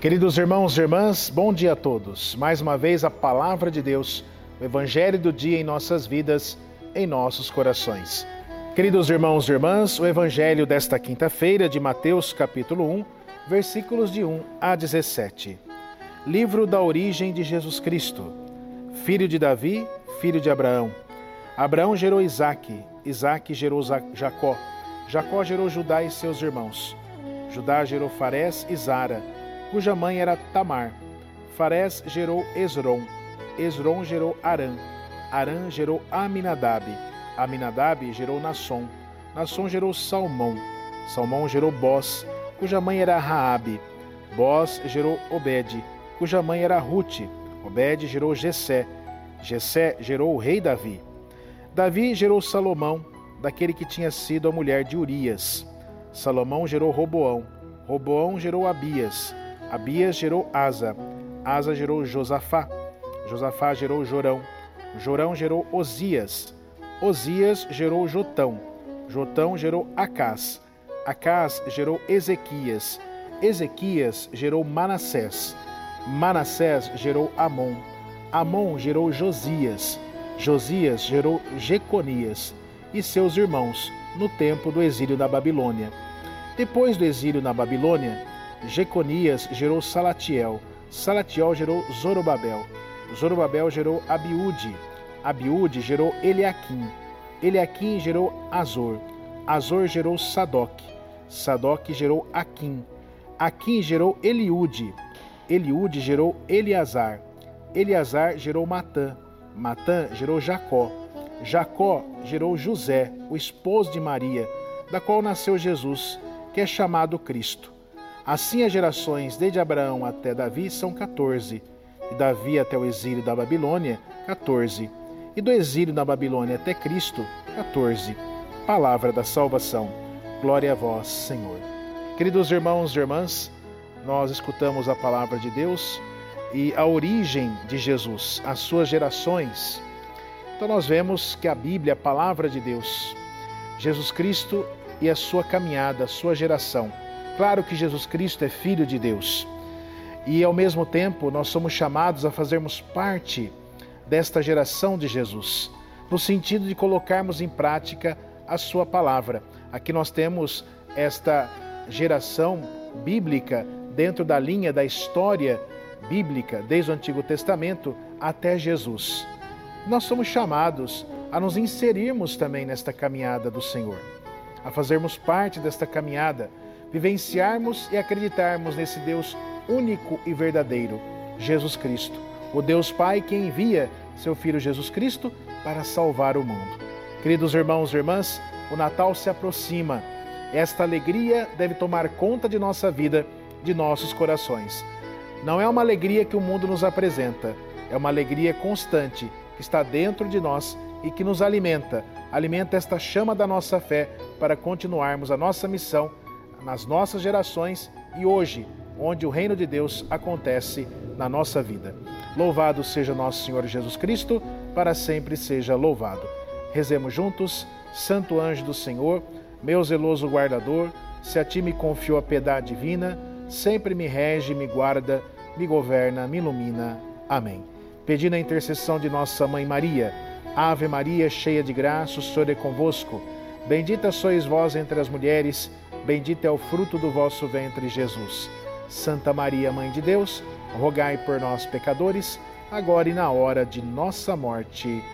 Queridos irmãos e irmãs, bom dia a todos. Mais uma vez a palavra de Deus, o evangelho do dia em nossas vidas, em nossos corações. Queridos irmãos e irmãs, o evangelho desta quinta-feira de Mateus, capítulo 1, versículos de 1 a 17. Livro da origem de Jesus Cristo. Filho de Davi, filho de Abraão. Abraão gerou Isaque, Isaque gerou Jacó. Jacó gerou Judá e seus irmãos. Judá gerou Farés e Zara cuja mãe era Tamar. Farés gerou Esron, Esron gerou Arã, Arã gerou Aminadab, Aminadab gerou Nasson, Nasson gerou Salmão, Salmão gerou Bós, cuja mãe era Raabe, Bós gerou Obed, cuja mãe era Ruth, Obed gerou Jessé, Jessé gerou o rei Davi. Davi gerou Salomão, daquele que tinha sido a mulher de Urias. Salomão gerou Roboão, Roboão gerou Abias, Abias gerou Asa, Asa gerou Josafá, Josafá gerou Jorão, Jorão gerou Osias, Osias gerou Jotão, Jotão gerou Acás, Acás gerou Ezequias, Ezequias gerou Manassés, Manassés gerou Amon, Amon gerou Josias, Josias gerou Jeconias e seus irmãos no tempo do exílio da Babilônia. Depois do exílio na Babilônia, Jeconias gerou Salatiel, Salatiel gerou Zorobabel, Zorobabel gerou Abiúde, Abiúde gerou Eliaquim, Eliaquim gerou Azor, Azor gerou Sadoc, Sadoc gerou Aquim, Aquim gerou Eliúde, Eliúde gerou Eleazar, Eleazar gerou Matã, Matã gerou Jacó, Jacó gerou José, o esposo de Maria, da qual nasceu Jesus, que é chamado Cristo. Assim, as gerações desde Abraão até Davi são 14, e Davi até o exílio da Babilônia, 14, e do exílio da Babilônia até Cristo, 14. Palavra da salvação. Glória a vós, Senhor. Queridos irmãos e irmãs, nós escutamos a palavra de Deus e a origem de Jesus, as suas gerações. Então nós vemos que a Bíblia, a palavra de Deus, Jesus Cristo e a sua caminhada, a sua geração, Claro que Jesus Cristo é Filho de Deus e, ao mesmo tempo, nós somos chamados a fazermos parte desta geração de Jesus, no sentido de colocarmos em prática a Sua palavra. Aqui nós temos esta geração bíblica dentro da linha da história bíblica, desde o Antigo Testamento até Jesus. Nós somos chamados a nos inserirmos também nesta caminhada do Senhor, a fazermos parte desta caminhada vivenciarmos e acreditarmos nesse Deus único e verdadeiro, Jesus Cristo, o Deus Pai que envia seu Filho Jesus Cristo para salvar o mundo. Queridos irmãos e irmãs, o Natal se aproxima. Esta alegria deve tomar conta de nossa vida, de nossos corações. Não é uma alegria que o mundo nos apresenta, é uma alegria constante que está dentro de nós e que nos alimenta, alimenta esta chama da nossa fé para continuarmos a nossa missão nas nossas gerações e hoje, onde o reino de Deus acontece na nossa vida. Louvado seja nosso Senhor Jesus Cristo, para sempre seja louvado. Rezemos juntos, Santo anjo do Senhor, meu zeloso guardador, se a ti me confio a piedade divina, sempre me rege, me guarda, me governa, me ilumina. Amém. Pedindo a intercessão de nossa mãe Maria, Ave Maria, cheia de graça, o Senhor é convosco. Bendita sois vós entre as mulheres, Bendito é o fruto do vosso ventre, Jesus. Santa Maria, Mãe de Deus, rogai por nós, pecadores, agora e na hora de nossa morte.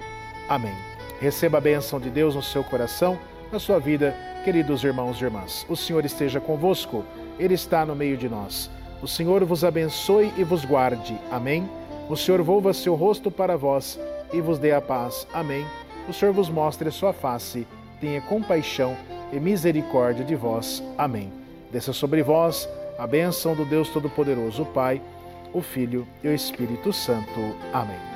Amém. Receba a bênção de Deus no seu coração, na sua vida, queridos irmãos e irmãs. O Senhor esteja convosco, Ele está no meio de nós. O Senhor vos abençoe e vos guarde. Amém. O Senhor volva seu rosto para vós e vos dê a paz. Amém. O Senhor vos mostre a sua face, tenha compaixão e misericórdia de vós. Amém. Desça sobre vós a bênção do Deus Todo-Poderoso, o Pai, o Filho e o Espírito Santo. Amém.